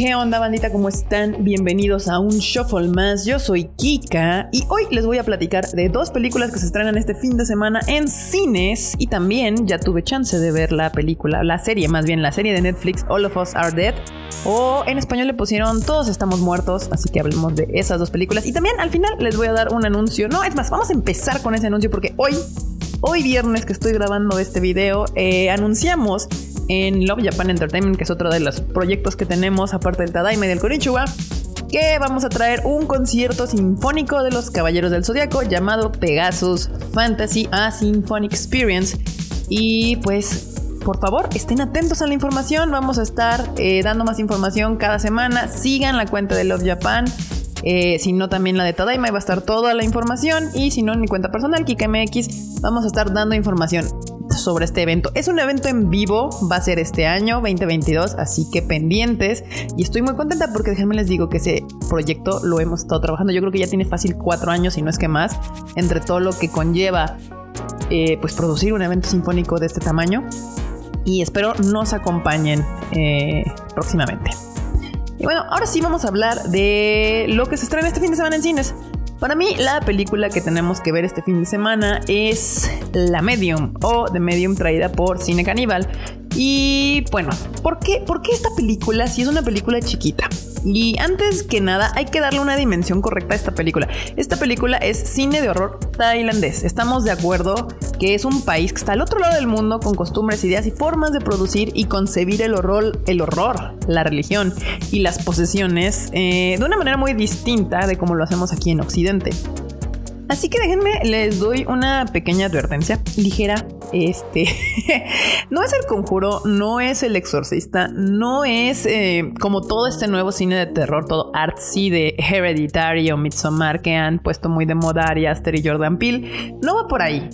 ¿Qué onda bandita? ¿Cómo están? Bienvenidos a un Shuffle más. Yo soy Kika y hoy les voy a platicar de dos películas que se estrenan este fin de semana en cines y también ya tuve chance de ver la película, la serie más bien, la serie de Netflix All of Us Are Dead o en español le pusieron Todos estamos muertos, así que hablemos de esas dos películas y también al final les voy a dar un anuncio. No, es más, vamos a empezar con ese anuncio porque hoy, hoy viernes que estoy grabando este video, eh, anunciamos en Love Japan Entertainment, que es otro de los proyectos que tenemos, aparte del Tadaima y del Konichiwa, que vamos a traer un concierto sinfónico de los Caballeros del Zodiaco llamado Pegasus Fantasy A Symphonic Experience. Y pues por favor, estén atentos a la información. Vamos a estar eh, dando más información cada semana. Sigan la cuenta de Love Japan. Eh, si no, también la de Tadaima va a estar toda la información. Y si no, en mi cuenta personal, KikaMX, vamos a estar dando información sobre este evento. Es un evento en vivo, va a ser este año 2022, así que pendientes. Y estoy muy contenta porque déjenme les digo que ese proyecto lo hemos estado trabajando. Yo creo que ya tiene fácil cuatro años, y no es que más, entre todo lo que conlleva eh, pues producir un evento sinfónico de este tamaño. Y espero nos acompañen eh, próximamente. Y bueno, ahora sí vamos a hablar de lo que se estrena este fin de semana en cines. Para mí, la película que tenemos que ver este fin de semana es La Medium o The Medium traída por Cine Caníbal. Y bueno, ¿por qué, ¿por qué esta película si es una película chiquita? Y antes que nada, hay que darle una dimensión correcta a esta película. Esta película es cine de horror tailandés. Estamos de acuerdo que es un país que está al otro lado del mundo con costumbres, ideas y formas de producir y concebir el horror, el horror la religión y las posesiones eh, de una manera muy distinta de como lo hacemos aquí en Occidente. Así que déjenme, les doy una pequeña advertencia ligera. Este no es el conjuro, no es el exorcista, no es eh, como todo este nuevo cine de terror, todo artsy de Hereditary o Midsommar que han puesto muy de moda Ari Aster y Jordan Peele. No va por ahí.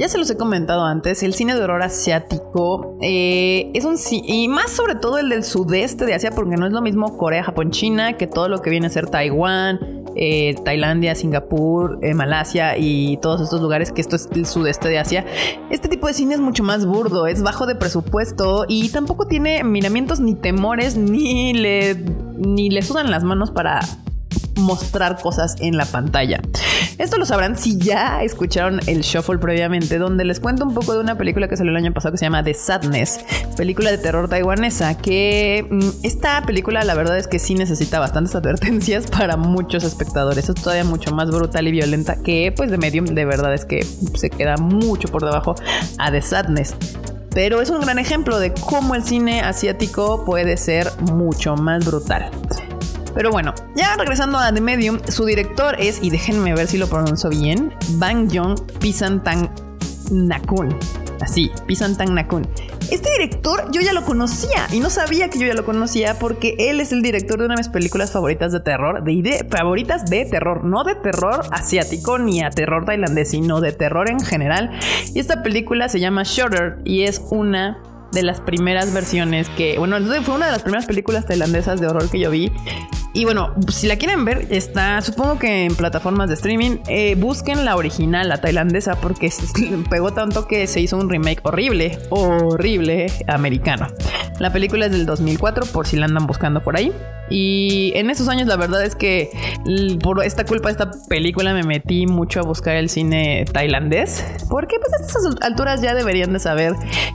Ya se los he comentado antes, el cine de horror asiático eh, es un y más sobre todo el del sudeste de Asia, porque no es lo mismo Corea, Japón, China, que todo lo que viene a ser Taiwán, eh, Tailandia, Singapur, eh, Malasia y todos estos lugares que esto es el sudeste de Asia. Este tipo de cine es mucho más burdo, es bajo de presupuesto y tampoco tiene miramientos ni temores ni le ni le sudan las manos para mostrar cosas en la pantalla. Esto lo sabrán si ya escucharon el shuffle previamente, donde les cuento un poco de una película que salió el año pasado que se llama The Sadness, película de terror taiwanesa, que mm, esta película la verdad es que sí necesita bastantes advertencias para muchos espectadores. Es todavía mucho más brutal y violenta que pues de Medium, de verdad es que se queda mucho por debajo a The Sadness. Pero es un gran ejemplo de cómo el cine asiático puede ser mucho más brutal. Pero bueno, ya regresando a The Medium, su director es, y déjenme ver si lo pronuncio bien, Bang Jong Pisantang Nakun. Así, Pisantang Nakun. Este director yo ya lo conocía y no sabía que yo ya lo conocía porque él es el director de una de mis películas favoritas de terror, de favoritas de terror, no de terror asiático ni a terror tailandés, sino de terror en general. Y esta película se llama Shutter y es una de las primeras versiones que, bueno, fue una de las primeras películas tailandesas de horror que yo vi. Y bueno, si la quieren ver, está, supongo que en plataformas de streaming, eh, busquen la original, la tailandesa, porque pegó tanto que se hizo un remake horrible, horrible americano. La película es del 2004, por si la andan buscando por ahí. Y en esos años la verdad es que por esta culpa esta película me metí mucho a buscar el cine tailandés. Porque pues a estas alturas ya deberían de saber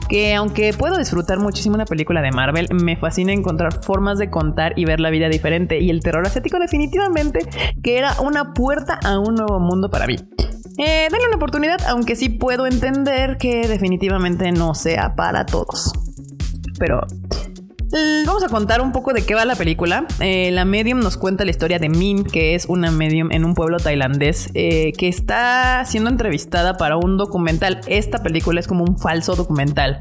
que aunque puedo disfrutar muchísimo una película de Marvel, me fascina encontrar formas de contar y ver la vida diferente. Y el terror asiático definitivamente que era una puerta a un nuevo mundo para mí. Eh, una oportunidad, aunque sí puedo entender que definitivamente no sea para todos. Pero Vamos a contar un poco de qué va la película. Eh, la medium nos cuenta la historia de Min, que es una medium en un pueblo tailandés eh, que está siendo entrevistada para un documental. Esta película es como un falso documental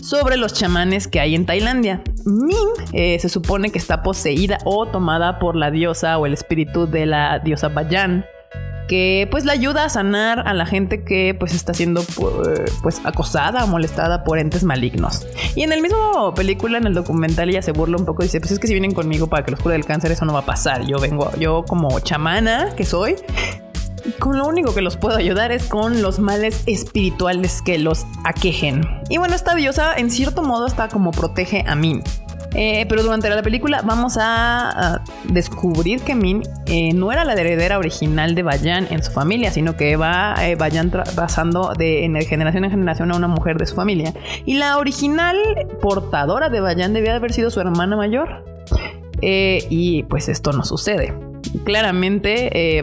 sobre los chamanes que hay en Tailandia. Min eh, se supone que está poseída o tomada por la diosa o el espíritu de la diosa Bayan que pues la ayuda a sanar a la gente que pues está siendo pues acosada o molestada por entes malignos. Y en el mismo película, en el documental, ella se burla un poco y dice, pues es que si vienen conmigo para que los cure del cáncer, eso no va a pasar. Yo vengo, yo como chamana que soy, con lo único que los puedo ayudar es con los males espirituales que los aquejen. Y bueno, esta diosa en cierto modo está como protege a mí. Eh, pero durante la película vamos a, descubrir que Min eh, no era la heredera original de Bayan en su familia, sino que va eh, Bayan pasando de generación en generación a una mujer de su familia. Y la original portadora de Bayan debía haber sido su hermana mayor. y pues esto no sucede claramente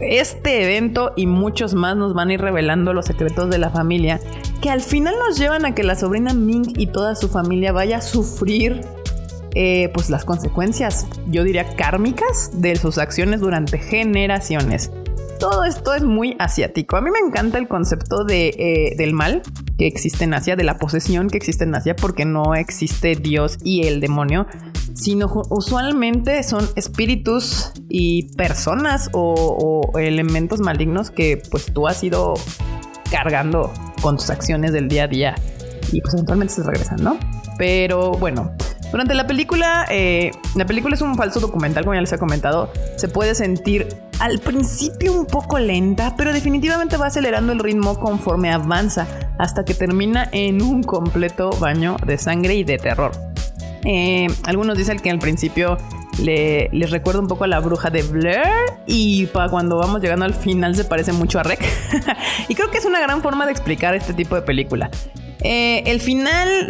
este evento y muchos más nos van a ir revelando los secretos de la familia que al final nos llevan a que la sobrina Ming y toda su familia vaya a sufrir eh, pues las consecuencias, yo diría kármicas de sus acciones durante generaciones. Todo esto es muy asiático. A mí me encanta el concepto de, eh, del mal que existe en Asia, de la posesión que existe en Asia, porque no existe Dios y el demonio, sino usualmente son espíritus y personas o, elementos malignos que pues tú has ido cargando con tus acciones del día a día y pues eventualmente se regresan, ¿no? Pero bueno, durante la película, eh, la película es un falso documental, como ya les he comentado. Se puede sentir al principio un poco lenta, pero definitivamente va acelerando el ritmo conforme avanza, hasta que termina en un completo baño de sangre y de terror. Eh, algunos dicen que al principio le, les recuerda un poco a la bruja de Blair y para cuando vamos llegando al final se parece mucho a Rec. y creo que es una gran forma de explicar este tipo de película. Eh, el final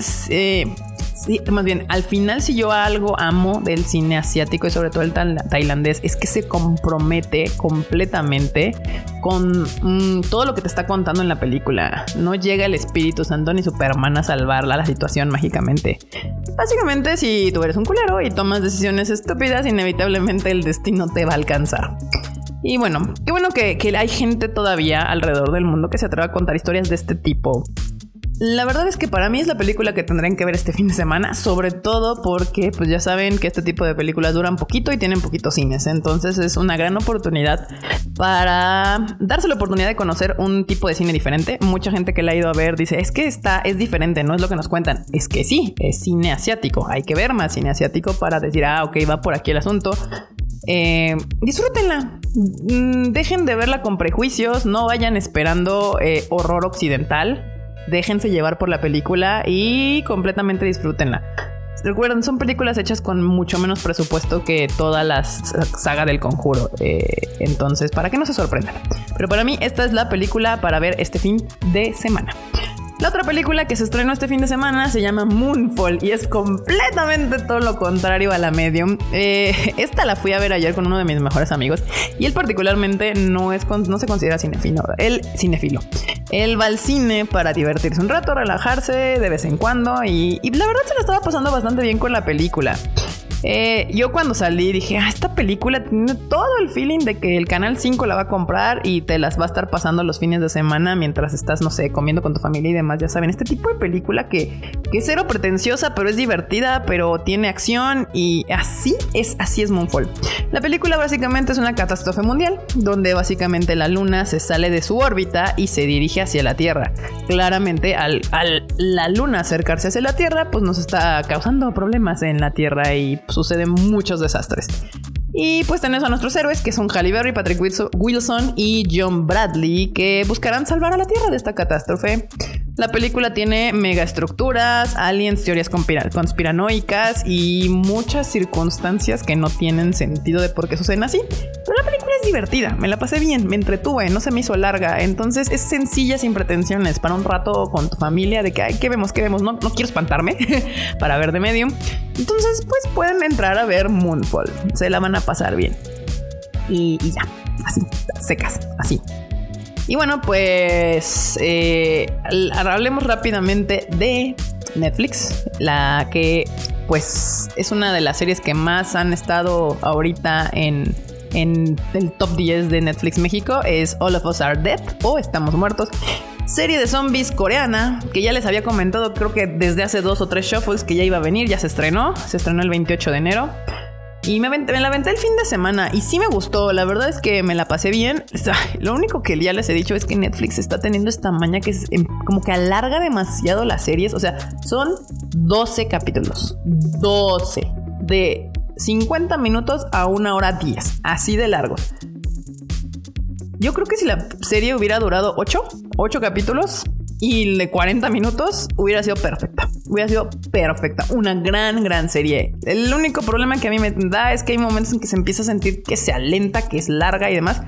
Más bien, al final si yo algo amo del cine asiático y sobre todo el tailandés es que se compromete completamente con mm, todo lo que te está contando en la película. No llega el Espíritu Santo ni Superman a salvarla la situación mágicamente. Básicamente, si tú eres un culero y tomas decisiones estúpidas, inevitablemente el destino te va a alcanzar. Y bueno, qué bueno que, que hay gente todavía alrededor del mundo que se atreva a contar historias de este tipo la verdad es que para mí es la película que tendrían que ver este fin de semana, sobre todo porque pues ya saben que este tipo de películas duran poquito y tienen poquitos cines, entonces es una gran oportunidad para darse la oportunidad de conocer un tipo de cine diferente. Mucha gente que la ha ido a ver dice, es que está es diferente, no es lo que nos cuentan. Es que sí, es cine asiático, hay que ver más cine asiático para decir, ah, ok, va por aquí el asunto. Eh, disfrútenla. Mm, dejen de verla con prejuicios, no vayan esperando eh, horror occidental déjense llevar por la película y completamente disfrútenla. Recuerden, son películas hechas con mucho menos presupuesto que toda la saga del conjuro. Eh, entonces, para que no se sorprendan. Pero para mí, esta es la película para ver este fin de semana. La otra película que se estrenó este fin de semana se llama Moonfall y es completamente todo lo contrario a la Medium. Eh, esta la fui a ver ayer con uno de mis mejores amigos y él particularmente no, es, no se considera cinefilo, él cinefilo. Él va al cine para divertirse un rato, relajarse de vez en cuando y, y la verdad se lo estaba pasando bastante bien con la película. Eh, yo cuando salí dije, ah, esta película tiene todo el feeling de que el Canal 5 la va a comprar y te las va a estar pasando los fines de semana mientras estás, no sé, comiendo con tu familia y demás. Ya saben, este tipo de película que, que es cero pretenciosa, pero es divertida, pero tiene acción y así es, así es Moonfall. La película básicamente es una catástrofe mundial, donde básicamente la luna se sale de su órbita y se dirige hacia la Tierra. Claramente, al, al la luna acercarse hacia la Tierra, pues nos está causando problemas en la Tierra y suceden muchos desastres. Y pues tenemos a nuestros héroes que son Halle Berry, Patrick Wilson y John Bradley que buscarán salvar a la Tierra de esta catástrofe. La película tiene megaestructuras, aliens, teorías conspiranoicas y muchas circunstancias que no tienen sentido de por qué suceden así. Pero la película es divertida, me la pasé bien, me entretuve, no se me hizo larga. Entonces es sencilla sin pretensiones para un rato con tu familia de que, ay, ¿qué vemos? ¿Qué vemos? No, no quiero espantarme para ver de medio. Entonces, pues pueden entrar a ver Moonfall. Se la van a pasar bien. y ya, así, secas, así. Y bueno, pues eh, hablemos rápidamente de Netflix, la que pues es una de las series que más han estado ahorita en, en el top 10 de Netflix México, es All of Us Are Dead o Estamos Muertos. Serie de zombies coreana, que ya les había comentado creo que desde hace dos o tres shuffles que ya iba a venir, ya se estrenó, se estrenó el 28 de enero. Y me, la aventé el fin de semana y sí me gustó. La verdad es que me la pasé bien. Lo único que ya les he dicho es que Netflix está teniendo esta maña que es em, como que alarga demasiado las series. O sea, son 12 capítulos. 12. De 50 minutos a una hora 10. Así de largo. Yo creo que si la serie hubiera durado 8, 8 capítulos y de 40 minutos, hubiera sido perfecta. hubiera sido perfecta. Una gran, gran serie. El único problema que a mí me da es que hay momentos en que se empieza a sentir que se alenta, que es larga y demás.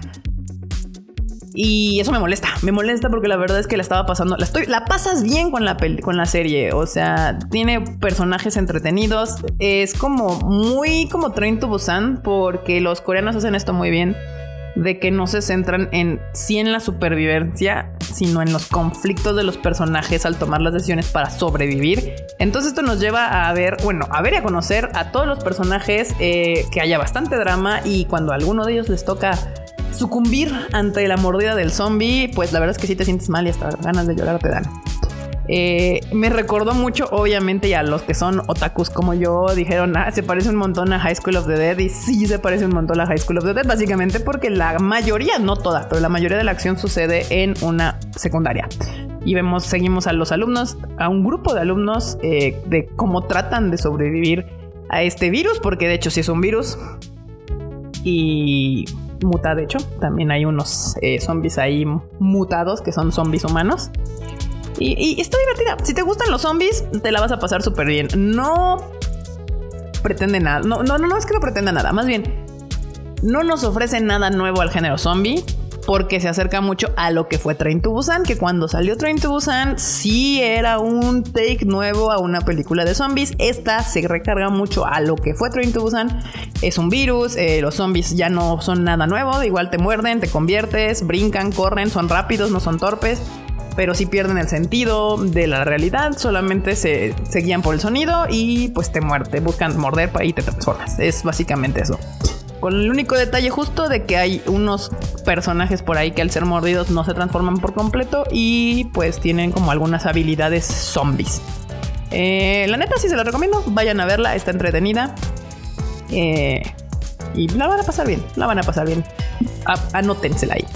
Y eso me molesta, me molesta porque la verdad es que la estaba pasando, la, estoy, la pasas bien con la, con la serie, o sea, tiene personajes entretenidos, es como muy como Train to Busan porque los coreanos hacen esto muy bien de que no se centran en sí en la supervivencia, sino en los conflictos de los personajes al tomar las decisiones para sobrevivir. Entonces esto nos lleva a ver, bueno, a ver y a conocer a todos los personajes, eh, que haya bastante drama y cuando a alguno de ellos les toca sucumbir ante la mordida del zombie, pues la verdad es que sí te sientes mal y hasta ganas de llorar te dan. Eh, me recordó mucho, obviamente, y a los que son otakus como yo, dijeron, ah, se parece un montón a High School of the Dead. Y sí se parece un montón a High School of the Dead, básicamente porque la mayoría, no toda, pero la mayoría de la acción sucede en una secundaria. Y vemos, seguimos a los alumnos, a un grupo de alumnos eh, de cómo tratan de sobrevivir a este virus, porque de hecho sí es un virus. Y muta, de hecho, también hay unos eh, zombies ahí mutados que son zombies humanos. Y, está divertida. Si te gustan los zombies, te la vas a pasar súper bien. No pretende nada. No, no, no es que no pretenda nada. Más bien, no nos ofrece nada nuevo al género zombie porque se acerca mucho a lo que fue Train to Busan, que cuando salió Train to Busan sí era un take nuevo a una película de zombies. Esta se recarga mucho a lo que fue Train to Busan. Es un virus, eh, los zombies ya no son nada nuevo, igual te muerden, te conviertes, brincan, corren, son rápidos, no son torpes pero sí pierden el sentido de la realidad, solamente se, guían por el sonido y pues te muerde, buscan morder y te transformas. Es básicamente eso. Con el único detalle justo de que hay unos personajes por ahí que al ser mordidos no se transforman por completo y pues tienen como algunas habilidades zombies. Eh, la neta sí se la recomiendo, vayan a verla, está entretenida. Eh, y la van a pasar bien, la van a pasar bien. anótensela ahí.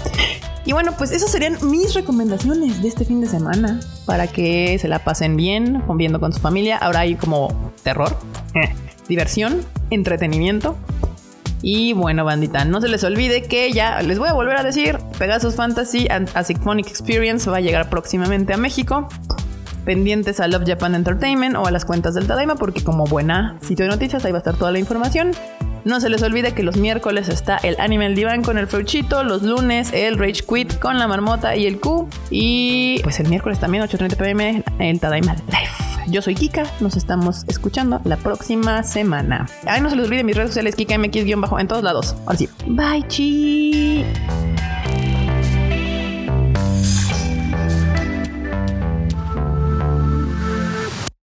Y bueno, pues esas serían mis recomendaciones de este fin de semana para que se la pasen bien, viendo con su familia. Ahora hay como terror, eh, diversión, entretenimiento. Y bueno, bandita, no se les olvide que ya les voy a volver a decir, Pegasus Fantasy and a Symphonic Experience va a llegar próximamente a México. Pendientes a Love Japan Entertainment o a las cuentas del Tadaima porque como buena sitio de noticias ahí va a estar toda la información. No se les olvide que los miércoles está el Animal Divan con el Fruchito, los lunes el Rage Quit con la marmota y el Q. Y pues el miércoles también 8.30 pm el Tadaima Live. Yo soy Kika, nos estamos escuchando la próxima semana. Ay, no se les olvide mis redes sociales, Kika MX- en todos lados. Ahora sí. Bye, chi.